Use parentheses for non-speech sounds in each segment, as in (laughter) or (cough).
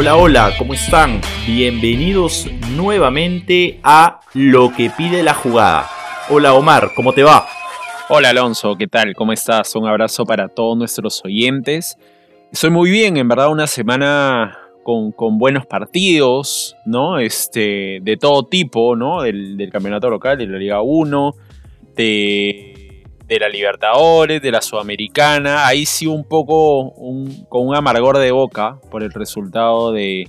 Hola, hola, ¿cómo están? Bienvenidos nuevamente a Lo que pide la jugada. Hola Omar, ¿cómo te va? Hola Alonso, ¿qué tal? ¿Cómo estás? Un abrazo para todos nuestros oyentes. Estoy muy bien, en verdad, una semana con, buenos partidos, ¿no? Este, de todo tipo, ¿no? Del, del campeonato local, de la Liga 1, de de la Libertadores, de la Sudamericana. Ahí sí un poco con un amargor de boca por el resultado de,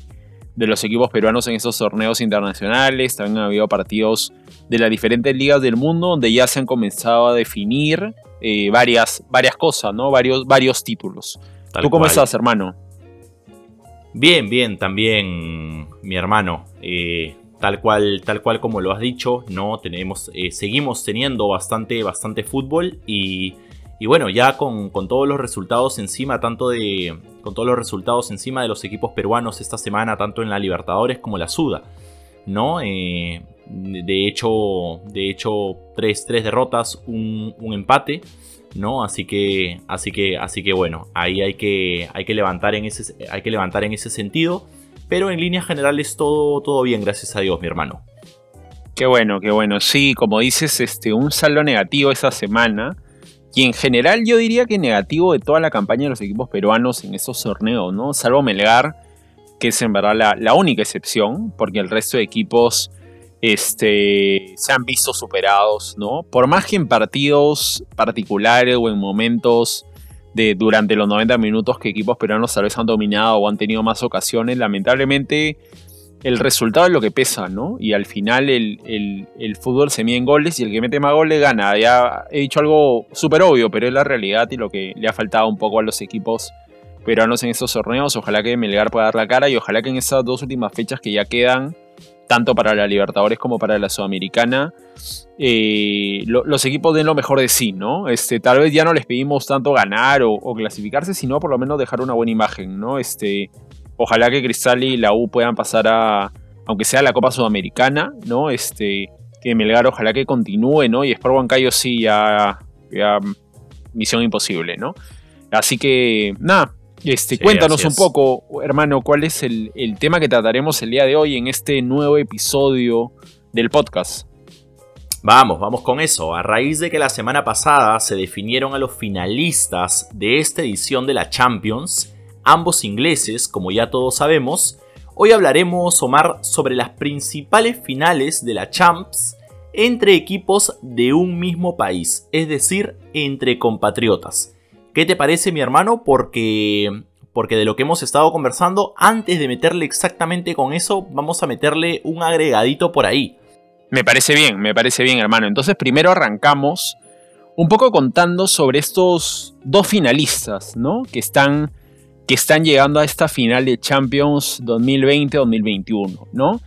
los equipos peruanos en esos torneos internacionales. También ha habido partidos de las diferentes ligas del mundo donde ya se han comenzado a definir eh, varias, varias cosas, ¿no? Varios, varios títulos. ¿Tú cómo estás, hermano? Bien, bien, también mi hermano. Eh, tal cual, tal cual como lo has dicho, no tenemos, eh, seguimos teniendo bastante, bastante fútbol y, bueno, ya con, todos los resultados encima, tanto de, con todos los resultados encima de los equipos peruanos esta semana, tanto en la Libertadores como la Suda, ¿no? Eh, de hecho, de hecho, tres, derrotas, un, empate. ¿no? Así que, así que, así que bueno, ahí hay que, hay que levantar en ese, hay que levantar en ese sentido. Pero en líneas generales todo, todo bien, gracias a Dios, mi hermano. Qué bueno, qué bueno. Sí, como dices, este, un saldo negativo esa semana. Y en general yo diría que negativo de toda la campaña de los equipos peruanos en esos torneos, ¿no? Salvo Melgar, que es en verdad la, única excepción, porque el resto de equipos este, se han visto superados, ¿no? Por más que en partidos particulares o en momentos de durante los 90 minutos que equipos peruanos tal vez han dominado o han tenido más ocasiones, lamentablemente el resultado es lo que pesa, ¿no? Y al final el, fútbol se mide en goles y el que mete más goles gana. Ya he dicho algo súper obvio, pero es la realidad y lo que le ha faltado un poco a los equipos peruanos en estos torneos. Ojalá que Melgar pueda dar la cara y ojalá que en esas dos últimas fechas que ya quedan tanto para la Libertadores como para la Sudamericana, eh, los equipos den lo mejor de sí, ¿no? Este, tal vez ya no les pedimos tanto ganar o, clasificarse, sino por lo menos dejar una buena imagen, ¿no? Este, ojalá que Cristal y la U puedan pasar a, aunque sea la Copa Sudamericana, ¿no? Este, que Melgar ojalá que continúe, ¿no? Y Sport Huancayo sí, ya, ya misión imposible, ¿no? Así que, nada, este, cuéntanos un poco, hermano, cuál es el, tema que trataremos el día de hoy en este nuevo episodio del podcast. Vamos, vamos con eso. A raíz de que la semana pasada se definieron a los finalistas de esta edición de la Champions, ambos ingleses, como ya todos sabemos, hoy hablaremos, Omar, sobre las principales finales de la Champs entre equipos de un mismo país, es decir, entre compatriotas. ¿Qué te parece, mi hermano? Porque, porque de lo que hemos estado conversando, antes de meterle exactamente con eso, vamos a meterle un agregadito por ahí. Me parece bien, me parece bien, hermano. Entonces, primero arrancamos un poco contando sobre estos dos finalistas, ¿no? Que están, que están llegando a esta final de Champions 2020-2021, ¿no?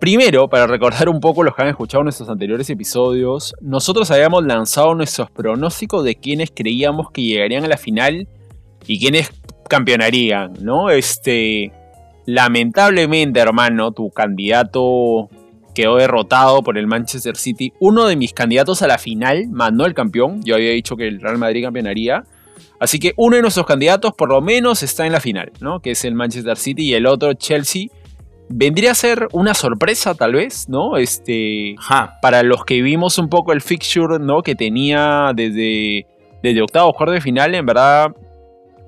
Primero, para recordar un poco los que han escuchado nuestros anteriores episodios, nosotros habíamos lanzado nuestros pronósticos de quienes creíamos que llegarían a la final y quienes campeonarían, ¿no? Este, lamentablemente, hermano, tu candidato quedó derrotado por el Manchester City. Uno de mis candidatos a la final, no el campeón, yo había dicho que el Real Madrid campeonaría. Así que uno de nuestros candidatos por lo menos está en la final, ¿no? Que es el Manchester City y el otro Chelsea vendría a ser una sorpresa tal vez, ¿no? Este, para los que vimos un poco el fixture, ¿no? Que tenía desde, desde octavo cuarto de final, en verdad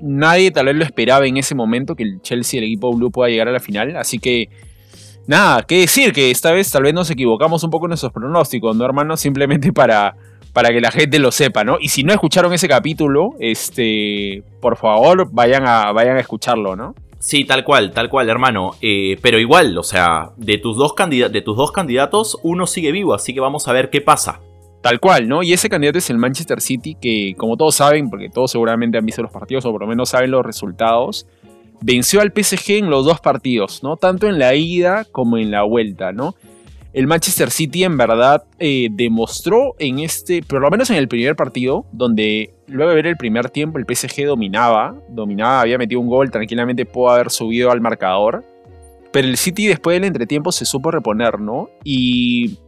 nadie tal vez lo esperaba en ese momento que el Chelsea, el equipo blue, pueda llegar a la final, así que nada, qué decir, que esta vez tal vez nos equivocamos un poco en nuestros pronósticos, ¿no, hermano? (laughs) Simplemente para, para que la gente lo sepa, ¿no? Y si no escucharon ese capítulo, este, por favor, vayan a, vayan a escucharlo, ¿no? Sí, tal cual, tal cual, hermano. Eh, pero igual, o sea, de tus, dos de tus dos candidatos, uno sigue vivo, así que vamos a ver qué pasa. Tal cual, ¿no? Y ese candidato es el Manchester City, que como todos saben, porque todos seguramente han visto los partidos o por lo menos saben los resultados, venció al PSG en los dos partidos, ¿no? Tanto en la ida como en la vuelta, ¿no? El Manchester City en verdad eh, demostró en este, por lo menos en el primer partido, donde luego de ver el primer tiempo el PSG dominaba, dominaba, había metido un gol, tranquilamente pudo haber subido al marcador, pero el City después del entretiempo se supo reponer, ¿no? Y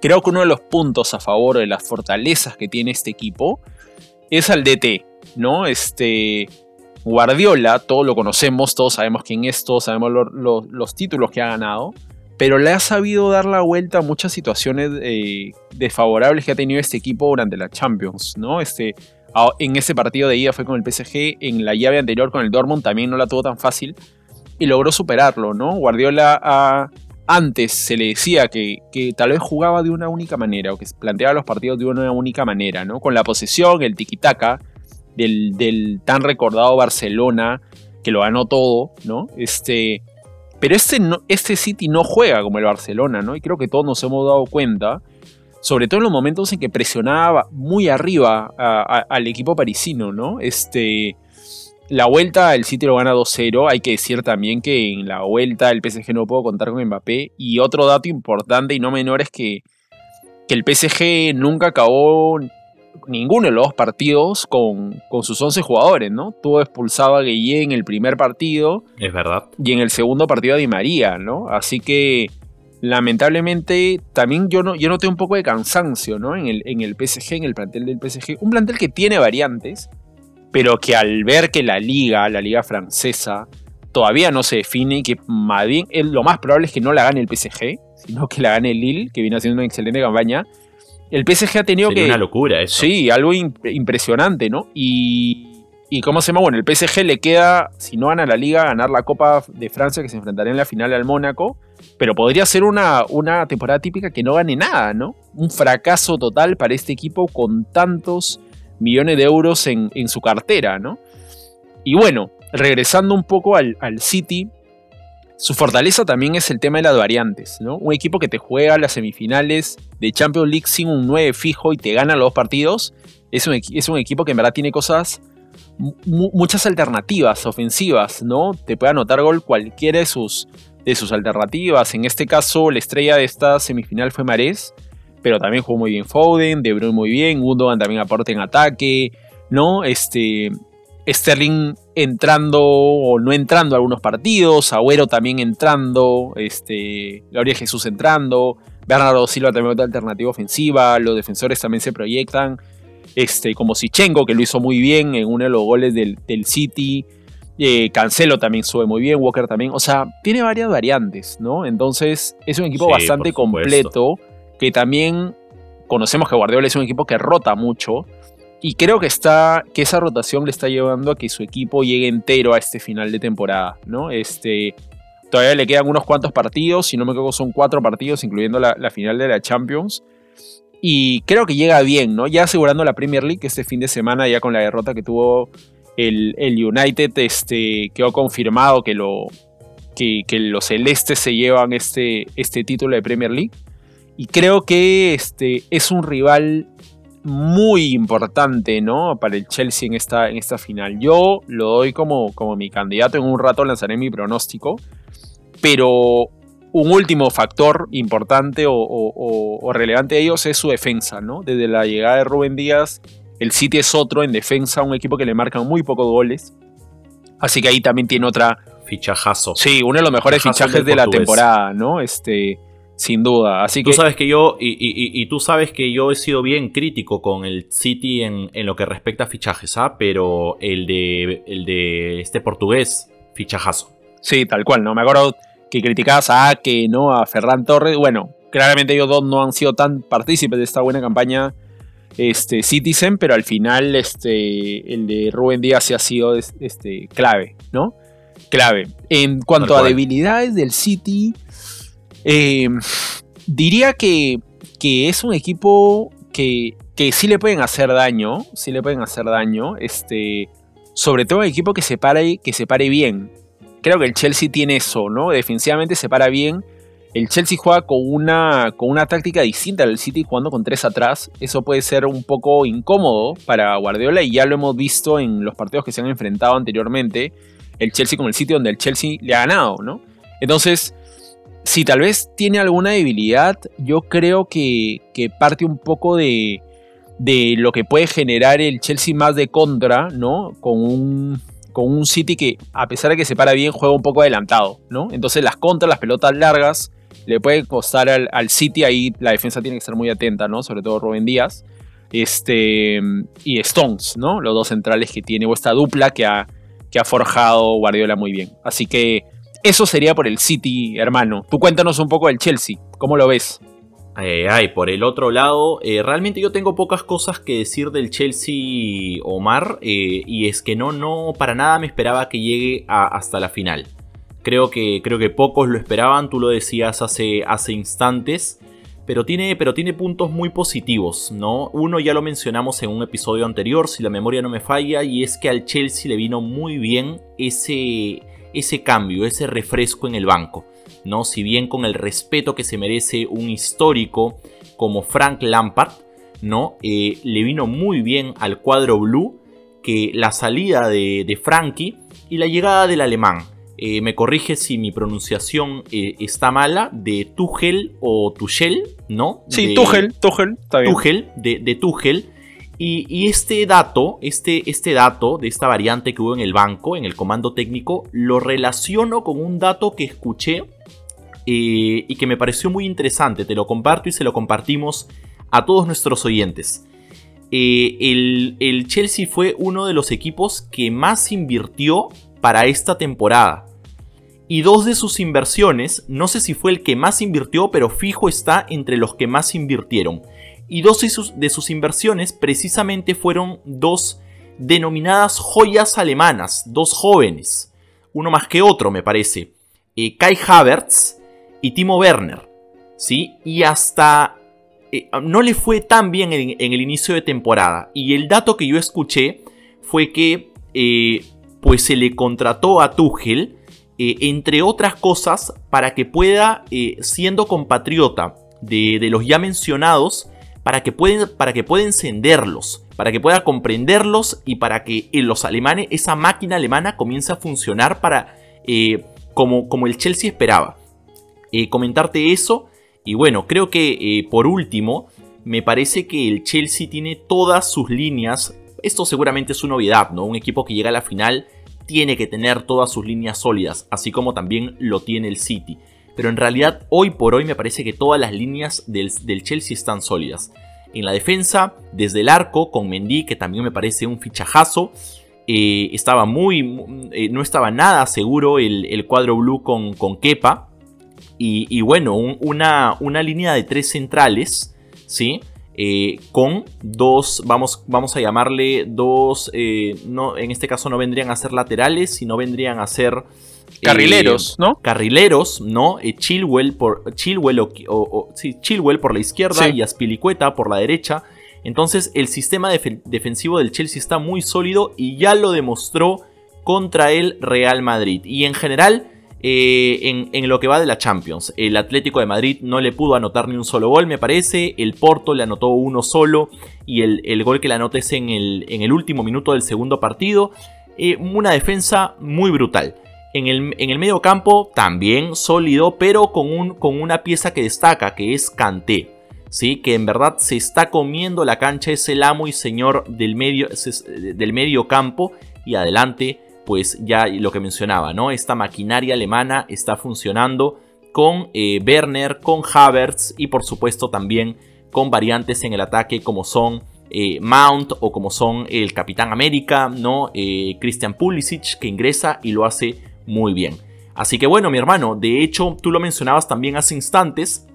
creo que uno de los puntos a favor de las fortalezas que tiene este equipo es al DT, ¿no? Este, Guardiola, todos lo conocemos, todos sabemos quién es, todos sabemos los títulos que ha ganado, pero le ha sabido dar la vuelta a muchas situaciones eh, desfavorables que ha tenido este equipo durante la Champions, ¿no? Este, en ese partido de ida fue con el PSG, en la llave anterior con el Dortmund también no la tuvo tan fácil y logró superarlo, ¿no? Guardiola antes se le decía que, que, tal vez jugaba de una única manera o que planteaba los partidos de una única manera, ¿no? Con la posesión, el tiki-taka del, del, tan recordado Barcelona que lo ganó todo, ¿no? Este, pero este, este City no juega como el Barcelona, ¿no? Y creo que todos nos hemos dado cuenta, sobre todo en los momentos en que presionaba muy arriba al equipo parisino, ¿no? Este, la vuelta el City lo gana 2-0. Hay que decir también que en la vuelta el PSG no pudo contar con Mbappé. Y otro dato importante y no menor es que, que el PSG nunca acabó ninguno de los dos partidos con, con sus 11 jugadores, ¿no? Tuvo expulsado a Gueye en el primer partido. Es verdad. Y en el segundo partido a Di María, ¿no? Así que lamentablemente también yo, no, yo noté un poco de cansancio, ¿no? En el, en el PSG, en el plantel del PSG. Un plantel que tiene variantes, pero que al ver que la liga, la liga francesa, todavía no se define y que más bien, lo más probable es que no la gane el PSG, sino que la gane el Lille, que viene haciendo una excelente campaña el PSG ha tenido que. una locura eso. Sí, algo impresionante, ¿no? Y. ¿Y cómo se llama? Bueno, el PSG le queda, si no gana la liga, ganar la Copa de Francia que se enfrentaría en la final al Mónaco. Pero podría ser una, una temporada típica que no gane nada, ¿no? Un fracaso total para este equipo con tantos millones de euros en, su cartera, ¿no? Y bueno, regresando un poco al, al City, su fortaleza también es el tema de las variantes, ¿no? Un equipo que te juega las semifinales de Champions League sin un 9 fijo y te gana los dos partidos, es un, es un equipo que en verdad tiene cosas, muchas alternativas ofensivas, ¿no? Te puede anotar gol cualquiera de sus, de sus alternativas. En este caso, la estrella de esta semifinal fue Marés, pero también jugó muy bien Foden, De Bruyne muy bien, Gundogan también aporta en ataque, ¿no? Este, Sterling entrando o no entrando a algunos partidos, Agüero también entrando, este, Gabriel Jesús entrando, Bernardo Silva también otra alternativa ofensiva, los defensores también se proyectan, este, como Sichenko que lo hizo muy bien en uno de los goles del, City, eh, Cancelo también sube muy bien, Walker también, o sea, tiene varias variantes, ¿no? Entonces es un equipo bastante completo que también conocemos que Guardiola es un equipo que rota mucho, y creo que, está, que esa rotación le está llevando a que su equipo llegue entero a este final de temporada, ¿no? Este, todavía le quedan unos cuantos partidos, si no me equivoco son cuatro partidos, incluyendo la, final de la Champions. Y creo que llega bien, ¿no? Ya asegurando la Premier League este fin de semana, ya con la derrota que tuvo el, United, este, quedó confirmado que, lo, que, que, los celestes se llevan este, este título de Premier League. Y creo que este, es un rival muy importante, ¿no? Para el Chelsea en esta, en esta final. Yo lo doy como, como mi candidato. En un rato lanzaré mi pronóstico. Pero un último factor importante o, relevante de ellos es su defensa, ¿no? Desde la llegada de Rubén Díaz, el City es otro en defensa, un equipo que le marcan muy pocos goles. Así que ahí también tiene otra. Fichajazo. Sí, uno de los mejores fichajes de la temporada, ¿no? Este. Sin duda. Así que. Tú sabes que yo. Y, tú sabes que yo he sido bien crítico con el City en, lo que respecta a fichajes, ¿ah? Pero el de. el de este portugués, fichajazo. Sí, tal cual, ¿no? Me acuerdo que criticabas a Ake, ¿no? A Ferran Torres. Bueno, claramente ellos dos no han sido tan partícipes de esta buena campaña. Este, Citizen, pero al final este, el de Rubén Díaz sí ha sido este, clave, ¿no? Clave. En cuanto a debilidades del City, eh, diría que, que, es un equipo que, que, sí le pueden hacer daño, sí le pueden hacer daño, este, sobre todo un equipo que se pare, que se pare bien. Creo que el Chelsea tiene eso, ¿no? Defensivamente se para bien. El Chelsea juega con una, con una táctica distinta al City jugando con tres atrás. Eso puede ser un poco incómodo para Guardiola y ya lo hemos visto en los partidos que se han enfrentado anteriormente. El Chelsea con el City donde el Chelsea le ha ganado, ¿no? Entonces, si tal vez tiene alguna debilidad, yo creo que, parte un poco de, de, lo que puede generar el Chelsea más de contra, ¿no? Con un, con un City que, a pesar de que se para bien, juega un poco adelantado, ¿no? Entonces las contras, las pelotas largas, le puede costar al, City, ahí la defensa tiene que estar muy atenta, ¿no? Sobre todo Rubén Díaz. Este, y Stones, ¿no? Los dos centrales que tiene, o esta dupla que ha, que ha forjado Guardiola muy bien. Así que eso sería por el City, hermano. Tú cuéntanos un poco del Chelsea, ¿cómo lo ves? Eh, ay, por el otro lado, eh, realmente yo tengo pocas cosas que decir del Chelsea Omar, eh, y es que no, no, para nada me esperaba que llegue hasta la final. Creo que, creo que pocos lo esperaban, tú lo decías hace, hace instantes, pero tiene, pero tiene puntos muy positivos, ¿no? Uno ya lo mencionamos en un episodio anterior, si la memoria no me falla, y es que al Chelsea le vino muy bien ese, ese cambio, ese refresco en el banco. ¿no? Si bien con el respeto que se merece un histórico como Frank Lampard, ¿no? Eh, le vino muy bien al cuadro blue que la salida de, Frankie y la llegada del alemán. Eh, me corrige si mi pronunciación eh, está mala, de Tuchel o Tuchel, ¿no? Sí, Tuchel, Tuchel, está bien. Tuchel, de, de Tuchel. Y, este dato, este, este dato de esta variante que hubo en el banco, en el comando técnico, lo relaciono con un dato que escuché eh, y que me pareció muy interesante. Te lo comparto y se lo compartimos a todos nuestros oyentes. Eh, el, el Chelsea fue uno de los equipos que más invirtió para esta temporada. Y dos de sus inversiones, no sé si fue el que más invirtió, pero fijo está entre los que más invirtieron y dos de sus, inversiones precisamente fueron dos denominadas joyas alemanas, dos jóvenes, uno más que otro me parece, eh, Kai Havertz y Timo Werner, ¿sí? Y hasta eh, no le fue tan bien en, el inicio de temporada y el dato que yo escuché fue que eh, pues se le contrató a Tuchel entre otras cosas para que pueda, siendo compatriota de, de los ya mencionados, para que, para que pueda encenderlos, para que pueda comprenderlos y para que en los alemanes, esa máquina alemana comience a funcionar para, eh, como, como el Chelsea esperaba. Eh, comentarte eso y bueno, creo que eh, por último, me parece que el Chelsea tiene todas sus líneas, esto seguramente es una novedad, ¿no? Un equipo que llega a la final tiene que tener todas sus líneas sólidas, así como también lo tiene el City pero en realidad hoy por hoy me parece que todas las líneas del, Chelsea están sólidas. En la defensa, desde el arco, con Mendy, que también me parece un fichajazo, eh, estaba muy, eh, no estaba nada seguro el, cuadro blue con, con Kepa. Y, bueno, una, una, línea de tres centrales, ¿sí? Eh, con dos, vamos, vamos a llamarle dos, no, en este caso no vendrían a ser laterales, sino vendrían a ser Carrileros, eh, ¿no? Carrileros, ¿no? Eh, Chilwell por, Chilwell, o, Chilwell por la izquierda y Aspilicueta por la derecha. Entonces el sistema defensivo del Chelsea está muy sólido y ya lo demostró contra el Real Madrid. Y en general, eh, en, lo que va de la Champions, el Atlético de Madrid no le pudo anotar ni un solo gol, me parece. El Porto le anotó uno solo y el, gol que le anoté es en el, en el último minuto del segundo partido. una defensa muy brutal. En el, medio campo también sólido, pero con, un, con una pieza que destaca, que es Kanté. ¿sí? Que en verdad se está comiendo la cancha, es el amo y señor del medio, del medio campo. Y adelante, pues ya lo que mencionaba, ¿no? Esta maquinaria alemana está funcionando con eh, Werner, con Havertz y por supuesto también con variantes en el ataque como son eh, Mount o como son el Capitán América, ¿no? Eh, Christian Pulisic que ingresa y lo hace muy bien. Así que bueno, mi hermano, de hecho, tú lo mencionabas también hace instantes,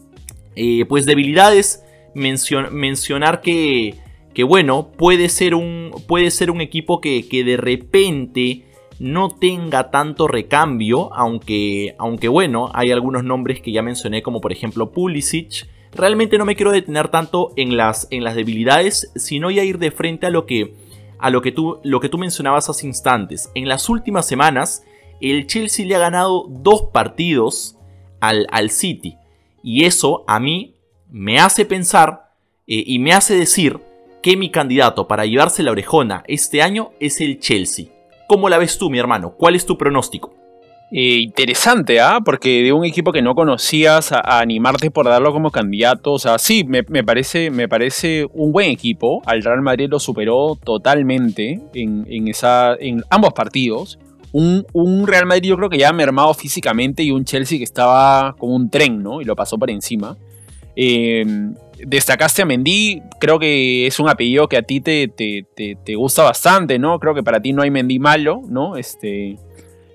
eh, pues debilidades, mencionar que, que, bueno, puede ser un, puede ser un equipo que, que, de repente no tenga tanto recambio, aunque, aunque bueno, hay algunos nombres que ya mencioné, como por ejemplo Pulisic. Realmente no me quiero detener tanto en las, en las debilidades, sino ya ir de frente a lo que, a lo que, tú, lo que tú mencionabas hace instantes. En las últimas semanas, el Chelsea le ha ganado dos partidos al, al City. Y eso a mí me hace pensar eh, y me hace decir que mi candidato para llevarse la orejona este año es el Chelsea. ¿Cómo la ves tú, mi hermano? ¿Cuál es tu pronóstico? Eh, interesante, ¿ah? Porque de un equipo que no conocías a, animarte por darlo como candidato. O sea, sí, me, parece, me parece un buen equipo. Al Real Madrid lo superó totalmente en, esa, en ambos partidos un, Real Madrid yo creo que ya mermado físicamente y un Chelsea que estaba como un tren, ¿no? Y lo pasó por encima. Em, destacaste a Mendy, creo que es un apellido que a ti te, te, gusta bastante, ¿no? Creo que para ti no hay Mendy malo, ¿no? Este,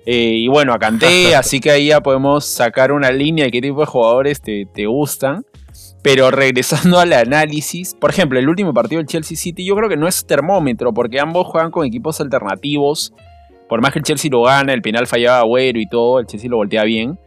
eh, y bueno, a Canté, (laughs) así que ahí ya podemos sacar una línea de qué tipo de jugadores te, gustan. Pero regresando al análisis, por ejemplo, el último partido del Chelsea City, yo creo que no es termómetro, porque ambos juegan con equipos alternativos. Por más que el Chelsea lo gana, el penal fallaba Agüero y todo, el Chelsea lo voltea bien.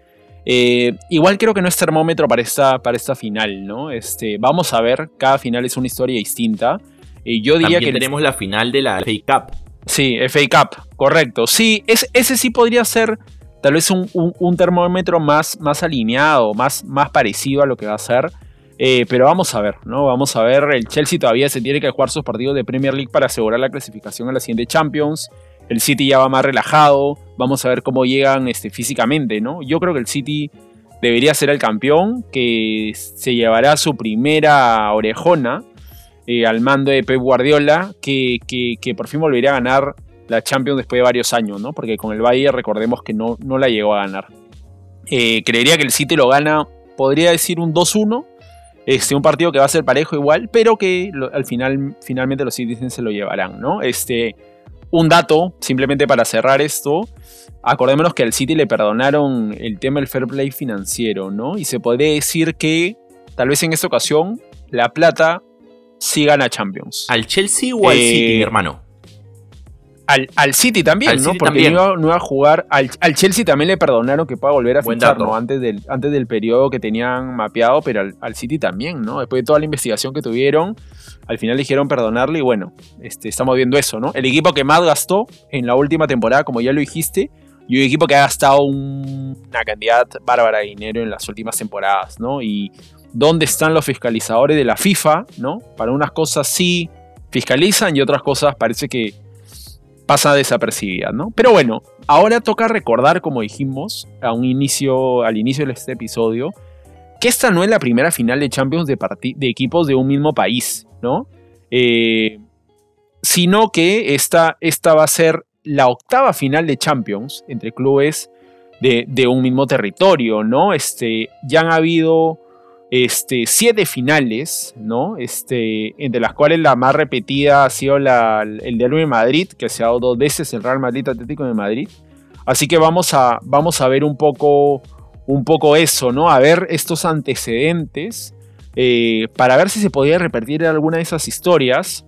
Eh, igual creo que no es termómetro para esta, para esta final, ¿no? Este, vamos a ver, cada final es una historia distinta. Eh, yo diría que tenemos la final de la FA Cup. Sí, FA Cup, correcto. Sí, ese sí podría ser tal vez un, termómetro más, más alineado, más, más parecido a lo que va a ser. Eh, pero vamos a ver, ¿no? Vamos a ver. El Chelsea todavía se tiene que jugar sus partidos de Premier League para asegurar la clasificación a la siguiente Champions. El City ya va más relajado. Vamos a ver cómo llegan este, físicamente, ¿no? Yo creo que el City debería ser el campeón, que se llevará su primera orejona eh, al mando de Pep Guardiola, que, por fin volvería a ganar la Champions después de varios años, ¿no? Porque con el Bayern recordemos que no, no la llegó a ganar. Eh, creería que el City lo gana, podría decir un 2-1. Este, un partido que va a ser parejo igual, pero que al final, finalmente los Citizens se lo llevarán, ¿no? Este, un dato, simplemente para cerrar esto, acordémonos que al City le perdonaron el tema del fair play financiero, ¿no? Y se podría decir que tal vez en esta ocasión la plata sí gana Champions. ¿Al Chelsea o al City, mi eh, hermano? al, City también, ¿no? Porque No, iba, a jugar. Al, Chelsea también le perdonaron que pueda volver a fichar, ¿no? Antes del, antes del periodo que tenían mapeado, pero al, City también, ¿no? Después de toda la investigación que tuvieron, al final dijeron perdonarle y bueno, este, estamos viendo eso, ¿no? El equipo que más gastó en la última temporada, como ya lo dijiste, y un equipo que ha gastado una cantidad bárbara de dinero en las últimas temporadas, ¿no? Y dónde están los fiscalizadores de la FIFA, ¿no? Para unas cosas sí fiscalizan y otras cosas parece que pasa desapercibida, ¿no? Pero bueno, ahora toca recordar, como dijimos a un inicio, al inicio de este episodio, que esta no es la primera final de Champions de, de equipos de un mismo país, ¿no? Eh, sino que esta, esta, va a ser la octava final de Champions entre clubes de, de un mismo territorio, ¿no? Este, ya han habido este, siete finales, ¿no? Este, entre las cuales la más repetida ha sido la, el de Madrid, que se ha dado dos veces el Real Madrid Atlético de Madrid. Así que vamos a, vamos a ver un poco, un poco eso, ¿no? A ver estos antecedentes eh, para ver si se podía repetir alguna de esas historias.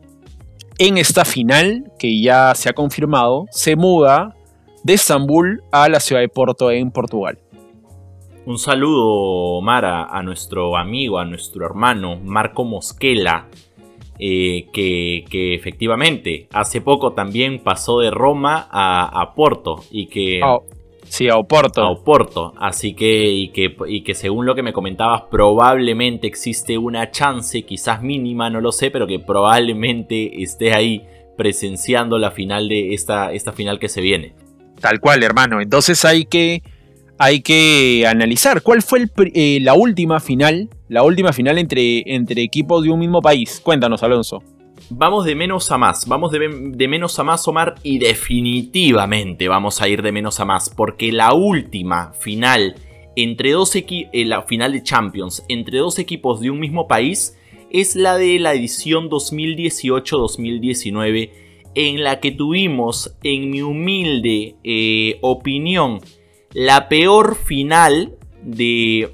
En esta final, que ya se ha confirmado, se muda de Estambul a la ciudad de Porto en Portugal. Un saludo, Mara, a nuestro amigo, a nuestro hermano Marco Mosquela, eh, que, efectivamente hace poco también pasó de Roma a, Porto y que... Oh, sí, a Oporto. A Oporto. Así que y, que, y que según lo que me comentabas, probablemente existe una chance, quizás mínima, no lo sé, pero que probablemente esté ahí presenciando la final de esta, esta final que se viene. Tal cual, hermano. Entonces hay que hay que analizar cuál fue eh, la última final, la última final entre, entre equipos de un mismo país. Cuéntanos, Alonso. Vamos de menos a más, vamos de, menos a más, Omar, y definitivamente vamos a ir de menos a más, porque la última final entre dos equipos, eh, la final de Champions entre dos equipos de un mismo país es la de la edición 2018-2019, en la que tuvimos, en mi humilde eh, opinión, la peor final de,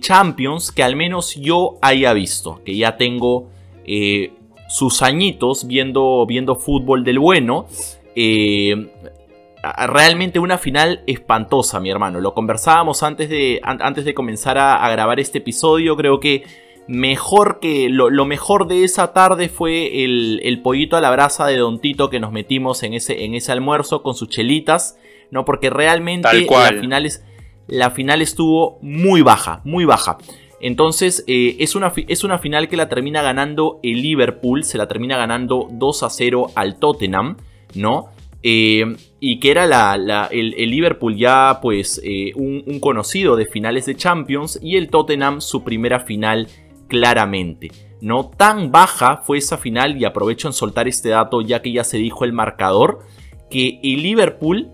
Champions que al menos yo haya visto. Que ya tengo eh, sus añitos viendo, viendo fútbol del bueno. Eh, realmente una final espantosa, mi hermano. Lo conversábamos antes de, antes de comenzar a, grabar este episodio. Creo que mejor que lo, mejor de esa tarde fue el, pollito a la brasa de Don Tito que nos metimos en ese, en ese almuerzo con sus chelitas. ¿no? Porque realmente la final, la final estuvo muy baja, muy baja. Entonces eh, es, una, es, una, final que la termina ganando el Liverpool, se la termina ganando 2 a 0 al Tottenham, ¿no? Eh, y que era la, el, Liverpool ya pues eh, un, un, conocido de finales de Champions y el Tottenham su primera final claramente. No tan baja fue esa final y aprovecho en soltar este dato ya que ya se dijo el marcador que el Liverpool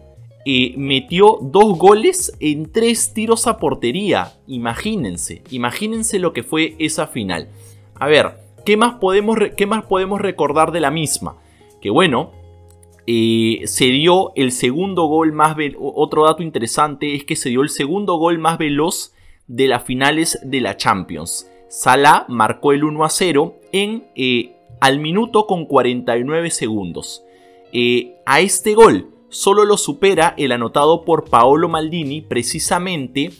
metió dos goles en tres tiros a portería. Imagínense, imagínense lo que fue esa final. a ver, ¿qué más podemos, qué más podemos recordar de la misma? Que bueno, eh, se dio el segundo gol más otro dato interesante es que se dio el segundo gol más veloz de las finales de la Champions. Salah marcó el 1 a 0 en eh, al minuto con 49 segundos. Eh, a este gol solo lo supera el anotado por Paolo Maldini precisamente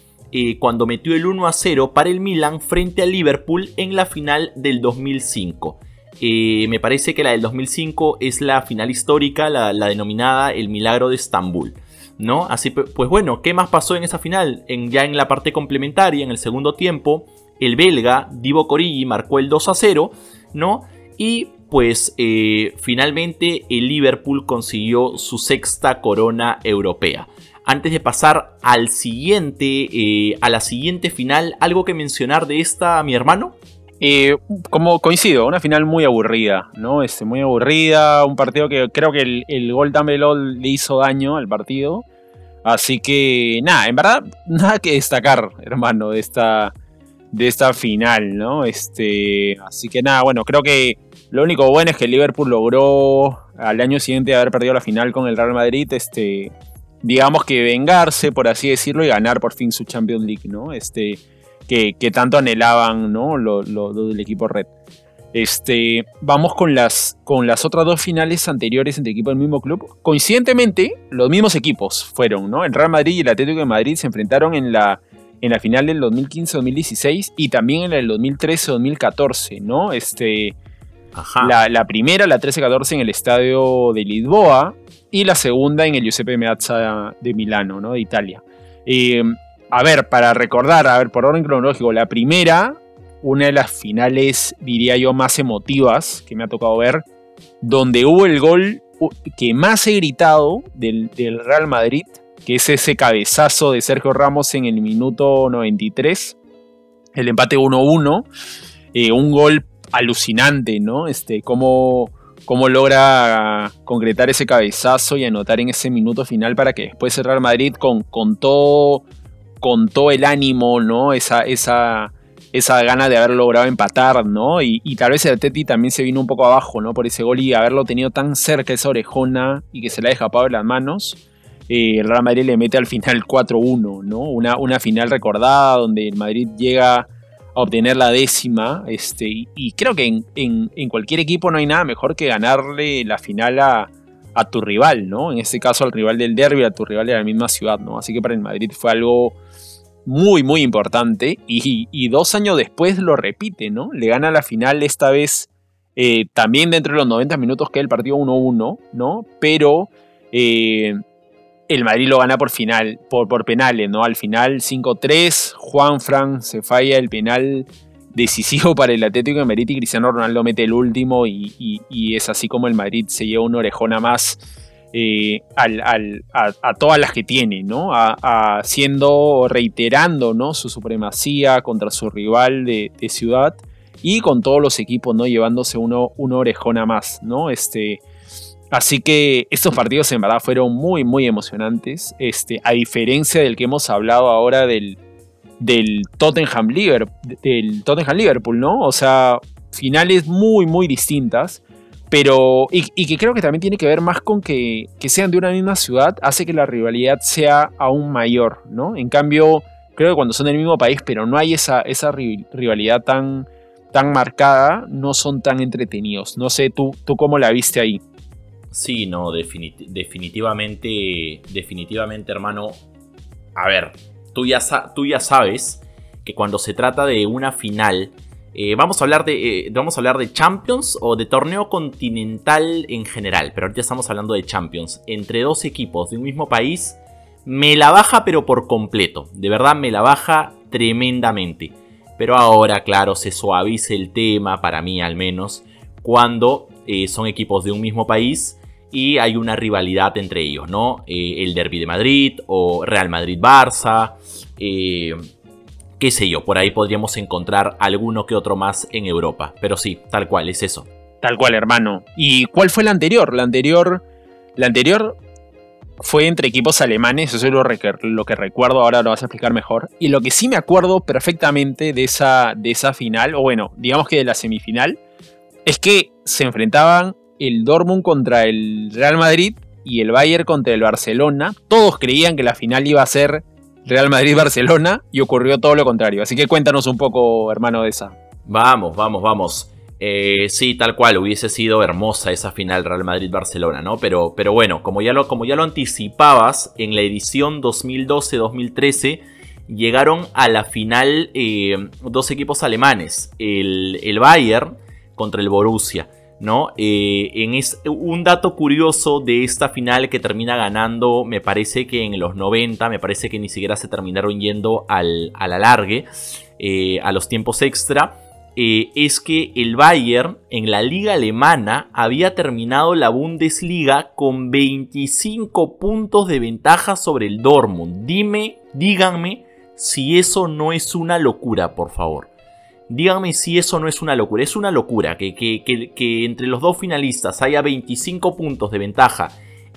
cuando metió el 1 a 0 para el Milan frente al Liverpool en la final del 2005. Eh, me parece que la del 2005 es la final histórica, la, denominada El Milagro de Estambul. ¿no? Así pues bueno, ¿qué más pasó en esa final? Ya en la parte complementaria, en el segundo tiempo, el belga Divo Corigi marcó el 2 a 0, ¿no? Y pues eh, finalmente el Liverpool consiguió su sexta corona europea. Antes de pasar al siguiente, eh, a la siguiente final, ¿algo que mencionar de esta, mi hermano? Eh, como coincido, una final muy aburrida, ¿no? Este, muy aburrida, un partido que creo que el, gol tan veloz le hizo daño al partido. Así que, nada, en verdad, (laughs) nada que destacar, hermano, de esta, de esta final, ¿no? Este, así que nada, bueno, creo que lo único bueno es que Liverpool logró al año siguiente haber perdido la final con el Real Madrid, este, digamos que vengarse, por así decirlo, y ganar por fin su Champions League, ¿no? Este, que, tanto anhelaban ¿no? Lo, del equipo Red. Este, vamos con las, con las otras dos finales anteriores entre equipos del mismo club. Coincidentemente, los mismos equipos fueron, ¿no? El Real Madrid y el Atlético de Madrid se enfrentaron en la, en la final del 2015-2016 y también en el 2013-2014, ¿no? Este, La, primera, la 13-14, en el estadio de Lisboa y la segunda en el Giuseppe Meazza de Milano, ¿no? De Italia. A ver, para recordar, a ver, por orden cronológico, la primera, una de las finales, diría yo, más emotivas que me ha tocado ver, donde hubo el gol que más he gritado del, Real Madrid, que es ese cabezazo de Sergio Ramos en el minuto 93, el empate 1-1, eh, un gol alucinante, ¿no? Este, cómo, cómo logra concretar ese cabezazo y anotar en ese minuto final para que después Real Madrid con, con todo con todo el ánimo, ¿no? Esa, esa, esa gana de haber logrado empatar, ¿no? Y, tal vez el Atleti también se vino un poco abajo, ¿no? Por ese gol y haberlo tenido tan cerca esa orejona y que se la ha escapado de las manos. Eh, el Real Madrid le mete al final 4-1, ¿no? Una, una, final recordada donde el Madrid llega obtener la décima. Este, y, creo que en, cualquier equipo no hay nada mejor que ganarle la final a, a tu rival, ¿no? En este caso al rival del derby, a tu rival de la misma ciudad, ¿no? Así que para el Madrid fue algo muy, muy importante. Y, dos años después lo repite, ¿no? Le gana la final esta vez eh, también dentro de los 90 minutos que el partido 1-1, ¿no? Pero eh, el Madrid lo gana por final, por, penales, ¿no? Al final 5-3, Juan Fran se falla el penal decisivo para el Atlético de Madrid y Cristiano Ronaldo mete el último y, es así como el Madrid se lleva una orejona más eh, a, todas las que tiene, ¿no? haciendo, reiterando ¿no? su supremacía contra su rival de, ciudad y con todos los equipos, ¿no? Llevándose uno, una orejona más, ¿no? Este, así que estos partidos en verdad fueron muy, muy emocionantes. Este, a diferencia del que hemos hablado ahora del, del Tottenham Liverpool, del Tottenham Liverpool, ¿no? O sea, finales muy, muy distintas. Pero, y, que creo que también tiene que ver más con que, sean de una misma ciudad, hace que la rivalidad sea aún mayor, ¿no? En cambio, creo que cuando son del mismo país, pero no hay esa, esa rivalidad tan, tan marcada, no son tan entretenidos. No sé, ¿tú, tú cómo la viste ahí? Sí, no, definitivamente, definitivamente, hermano. A ver, tú ya, tú ya sabes que cuando se trata de una final eh, vamos, a hablar de, eh, vamos a hablar de Champions o de torneo continental en general, pero ahorita estamos hablando de Champions. Entre dos equipos de un mismo país, me la baja pero por completo. De verdad me la baja tremendamente. Pero ahora, claro, se suaviza el tema, para mí al menos, cuando eh, son equipos de un mismo país y hay una rivalidad entre ellos, ¿no? el Derby de Madrid o Real Madrid-Barça qué sé yo, por ahí podríamos encontrar alguno que otro más en Europa. Pero sí, tal cual, es eso. Tal cual, hermano. ¿Y cuál fue la anterior? La anterior. La anterior. fue entre equipos alemanes, eso es lo, lo, que recuerdo, ahora lo vas a explicar mejor. Y lo que sí me acuerdo perfectamente de esa, de esa final, o bueno, digamos que de la semifinal, es que se enfrentaban el Dortmund contra el Real Madrid y el Bayern contra el Barcelona. Todos creían que la final iba a ser Real Madrid-Barcelona y ocurrió todo lo contrario. Así que cuéntanos un poco, hermano, de esa. Vamos, vamos, vamos. Eh, sí, tal cual, hubiese sido hermosa esa final Real Madrid-Barcelona, ¿no? Pero, pero bueno, como ya, lo, como ya lo anticipabas, en la edición 2012-2013 llegaron a la final eh, dos equipos alemanes, el, el Bayern contra el Borussia. ¿No? Eh, es, un dato curioso de esta final que termina ganando, me parece que en los 90, me parece que ni siquiera se terminaron yendo al, al alargue, eh, a los tiempos extra, eh, es que el Bayern en la liga alemana había terminado la Bundesliga con 25 puntos de ventaja sobre el Dortmund. Dime, díganme si eso no es una locura, por favor. Díganme si eso no es una locura. Es una locura que, que, entre los dos finalistas haya 25 puntos de ventaja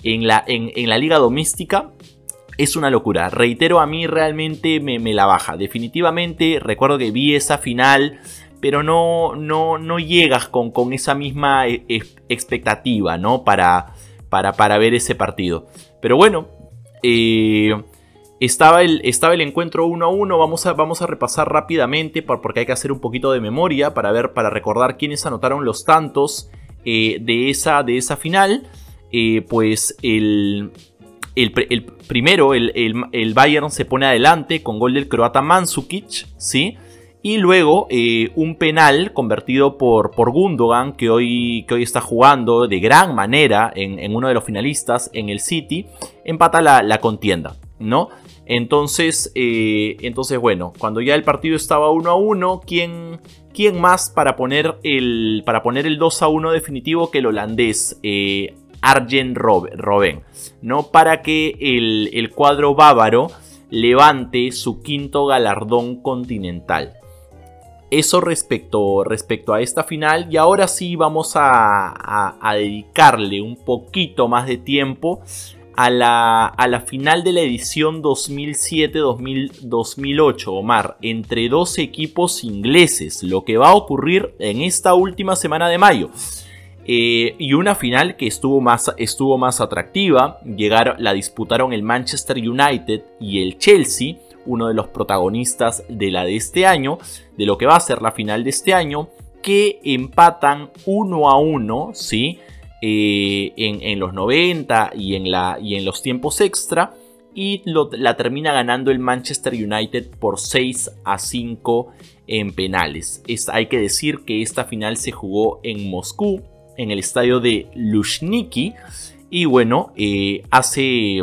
en la, en, la liga doméstica. Es una locura. Reitero, a mí realmente me, la baja. Definitivamente recuerdo que vi esa final, pero no, no, no llegas con, con esa misma e, e, expectativa, ¿no? Para, para, para ver ese partido. Pero bueno, eh, estaba el, estaba el encuentro 1 a 1. Vamos a, vamos a repasar rápidamente porque hay que hacer un poquito de memoria para ver, para recordar quiénes anotaron los tantos eh, de, esa, de esa final. Eh, pues el, el, primero, el, Bayern se pone adelante con gol del croata Mansukic, ¿sí? Y luego eh, un penal convertido por, por Gundogan, que hoy, que hoy está jugando de gran manera en, uno de los finalistas en el City, empata la, la contienda, ¿no? Entonces, eh, entonces, bueno, cuando ya el partido estaba 1 a 1, ¿quién, quién más para poner, el, para poner el 2 a 1 definitivo que el holandés eh, Arjen Robben? ¿no? Para que el, el, cuadro bávaro levante su quinto galardón continental. Eso respecto, respecto a esta final y ahora sí vamos a, a dedicarle un poquito más de tiempo a la, a la final de la edición 2007-2008, Omar, entre dos equipos ingleses, lo que va a ocurrir en esta última semana de mayo. Eh, y una final que estuvo más, estuvo más atractiva, Llegaron, la disputaron el Manchester United y el Chelsea, uno de los protagonistas de la de este año, de lo que va a ser la final de este año, que empatan uno a uno, ¿sí? Eh, en, los 90 y en, la, y en los tiempos extra. Y la termina ganando el Manchester United por 6 a 5 en penales. hay que decir que esta final se jugó en Moscú, en el estadio de Lushniki. Y bueno, eh, hace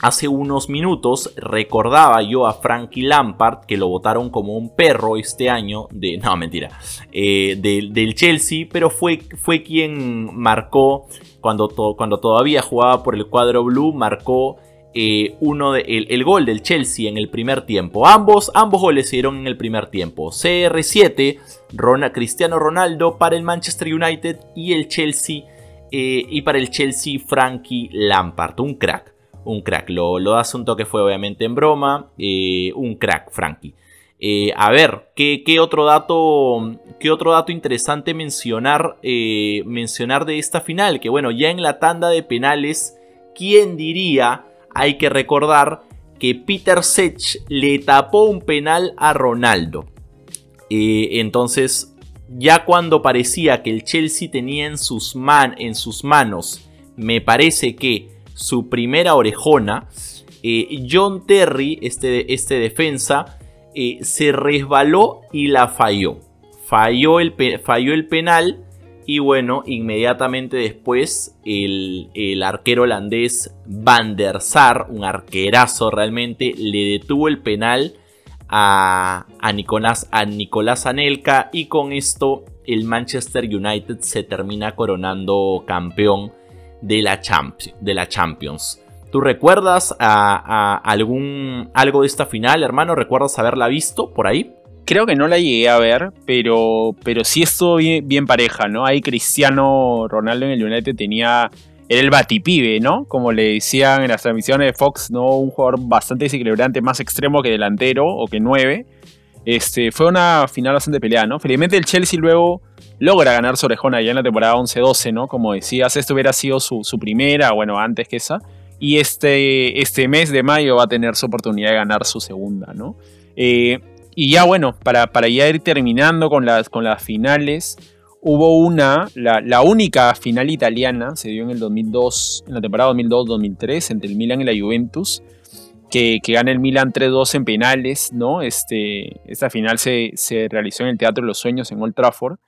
Hace unos minutos recordaba yo a Frankie Lampard que lo votaron como un perro este año de no mentira eh, del Chelsea, pero fue, fue quien marcó cuando, cuando todavía jugaba por el cuadro blue marcó eh, uno de, el, gol del Chelsea en el primer tiempo. Ambos, ambos goles se dieron en el primer tiempo. CR7, Cristiano Ronaldo para el Manchester United y el Chelsea eh, y para el Chelsea Frankie Lampard, un crack un crack. Lo, lo das un toque fue obviamente en broma. Eh, un crack, Frankie. Eh, a ver, ¿qué, otro dato, ¿qué otro dato interesante mencionar, eh, mencionar de esta final? Que bueno, ya en la tanda de penales, ¿quién diría? Hay que recordar que Peter Sech le tapó un penal a Ronaldo. entonces, ya cuando parecía que el Chelsea tenía en sus, man, en sus manos, me parece que su primera orejona. Eh, John Terry, este, este defensa, eh, se resbaló y la falló. Falló el, falló el, penal y bueno, inmediatamente después el, arquero holandés Van der Sar, un arquerazo realmente, le detuvo el penal a, a, Nicolás, a Nicolás Anelka y con esto el Manchester United se termina coronando campeón de la, de la Champions. ¿Tú recuerdas a, algún algo de esta final, hermano? ¿Recuerdas haberla visto por ahí? Creo que no la llegué a ver, pero, pero sí estuvo bien, pareja, ¿no? Ahí Cristiano Ronaldo en el United tenía era el batipibe, ¿no? Como le decían en las transmisiones de Fox, ¿no? Un jugador bastante desequilibrante, más extremo que delantero o que nueve. Este, fue una final bastante peleada, ¿no? Felizmente el Chelsea luego logra ganar su orejona ya en la temporada 11-12, ¿no? Como decías, esto hubiera sido su, primera, bueno, antes que esa. Y este, este mes de mayo va a tener su oportunidad de ganar su segunda, ¿no? Eh, y ya bueno, para, para ya ir terminando con las, con las finales, hubo una, la, única final italiana, se dio en el 2002, en la temporada 2002-2003, entre el Milan y la Juventus, que, gana el Milan 3-2 en penales, ¿no? Este, esta final se, realizó en el Teatro de los Sueños en Old Trafford.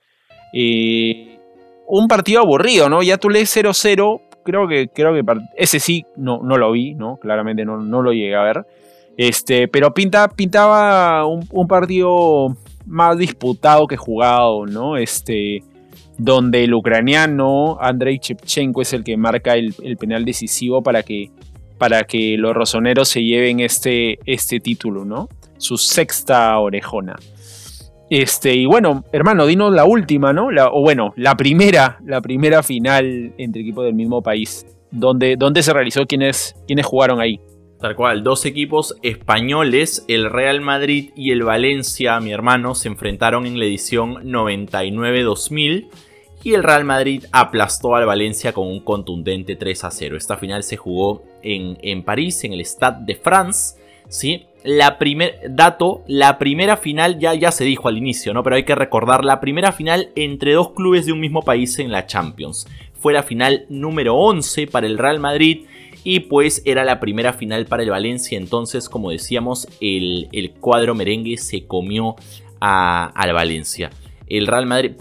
Eh, un partido aburrido, ¿no? Ya tú lees 0-0, creo que, creo que ese sí no, no lo vi, ¿no? Claramente no, no lo llegué a ver. Este, pero pinta, pintaba un, partido más disputado que jugado, ¿no? Este, donde el ucraniano Andrei Chepchenko es el que marca el, penal decisivo para que, para que los rosoneros se lleven este, este título, ¿no? Su sexta orejona. Este, y bueno, hermano, dinos la última, ¿no? o bueno, la primera, la primera final entre equipos del mismo país. ¿Dónde, se realizó? ¿Quiénes, ¿Quiénes jugaron ahí? Tal cual, dos equipos españoles, el Real Madrid y el Valencia, mi hermano, se enfrentaron en la edición 99-2000 y el Real Madrid aplastó al Valencia con un contundente 3 a 0. Esta final se jugó en, en París, en el Stade de France. ¿sí? La primer, dato, la primera final ya, ya se dijo al inicio, ¿no? pero hay que recordar la primera final entre dos clubes de un mismo país en la Champions. Fue la final número 11 para el Real Madrid y pues era la primera final para el Valencia, entonces como decíamos el, cuadro merengue se comió al Valencia. El Real, Madrid,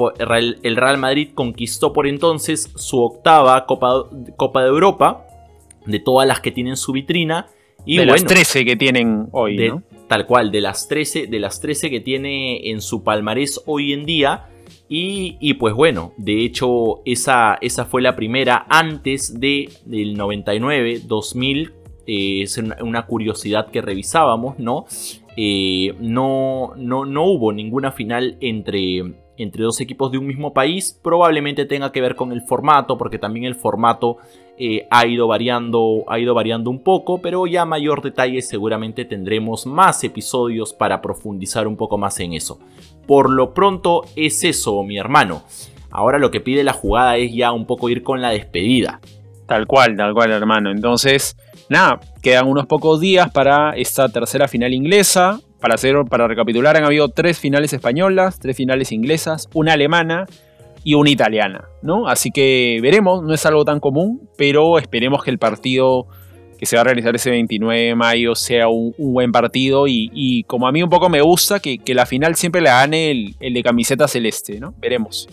el Real Madrid conquistó por entonces su octava Copa, Copa de Europa, de todas las que tienen su vitrina. Y de las 13 que tienen hoy, Tal cual, de las 13, de las 13 que tiene en su palmarés hoy en día. Y, pues bueno, de hecho esa, esa fue la primera antes de, del 99, 2000. Eh, es una, curiosidad que revisábamos, ¿no? Eh, no, no, no hubo ninguna final entre, entre dos equipos de un mismo país. Probablemente tenga que ver con el formato, porque también el formato eh, ha, ido variando, ha ido variando un poco, pero ya mayor detalle seguramente tendremos más episodios para profundizar un poco más en eso. Por lo pronto es eso, mi hermano. Ahora lo que pide la jugada es ya un poco ir con la despedida. Tal cual, tal cual, hermano. Entonces, nada, quedan unos pocos días para esta tercera final inglesa. Para, hacer, para recapitular, han habido tres finales españolas, tres finales inglesas, una alemana y una italiana, ¿no? Así que veremos, no es algo tan común, pero esperemos que el partido que se va a realizar ese 29 de mayo sea un, buen partido y, como a mí un poco me gusta, que, la final siempre la gane el, de camiseta celeste, ¿no? Veremos.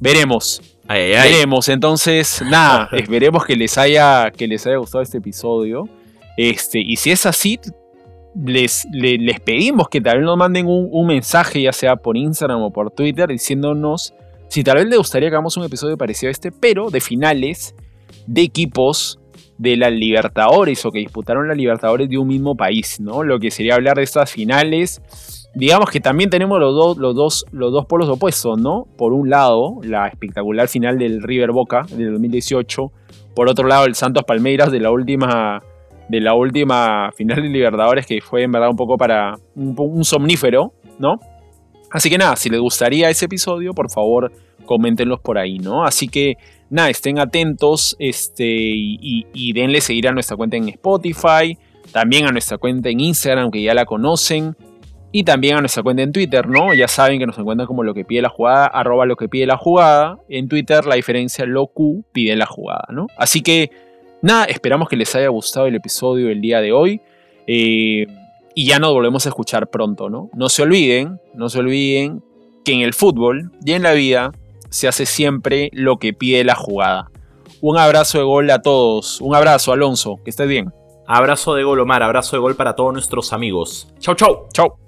Veremos. Veremos. Entonces, nada, (laughs) esperemos que les haya, que les haya gustado este episodio. Este, y si es así, les, les, pedimos que vez nos manden un, un, mensaje, ya sea por Instagram o por Twitter, diciéndonos si tal vez les gustaría que hagamos un episodio parecido a este, pero de finales de equipos de la Libertadores o que disputaron la Libertadores de un mismo país, ¿no? Lo que sería hablar de estas finales. Digamos que también tenemos los dos, los dos, los dos polos opuestos, ¿no? Por un lado, la espectacular final del River Boca del 2018. Por otro lado, el Santos Palmeiras de la última, de la última final de Libertadores, que fue en verdad un poco para un somnífero, ¿no? Así que nada, si les gustaría ese episodio, por favor, coméntenlos por ahí, ¿no? Así que nada, estén atentos este, y, denle seguir a nuestra cuenta en Spotify, también a nuestra cuenta en Instagram, que ya la conocen, y también a nuestra cuenta en Twitter, ¿no? Ya saben que nos encuentran como lo que pide la jugada, arroba lo que pide la jugada. En Twitter la diferencia lo Q pide la jugada, ¿no? Así que nada, esperamos que les haya gustado el episodio del día de hoy. Eh, y ya nos volvemos a escuchar pronto, ¿no? No se olviden, no se olviden que en el fútbol y en la vida se hace siempre lo que pide la jugada. Un abrazo de gol a todos. Un abrazo, Alonso. Que estés bien. Abrazo de gol, Omar. Abrazo de gol para todos nuestros amigos. Chau, chau. Chau.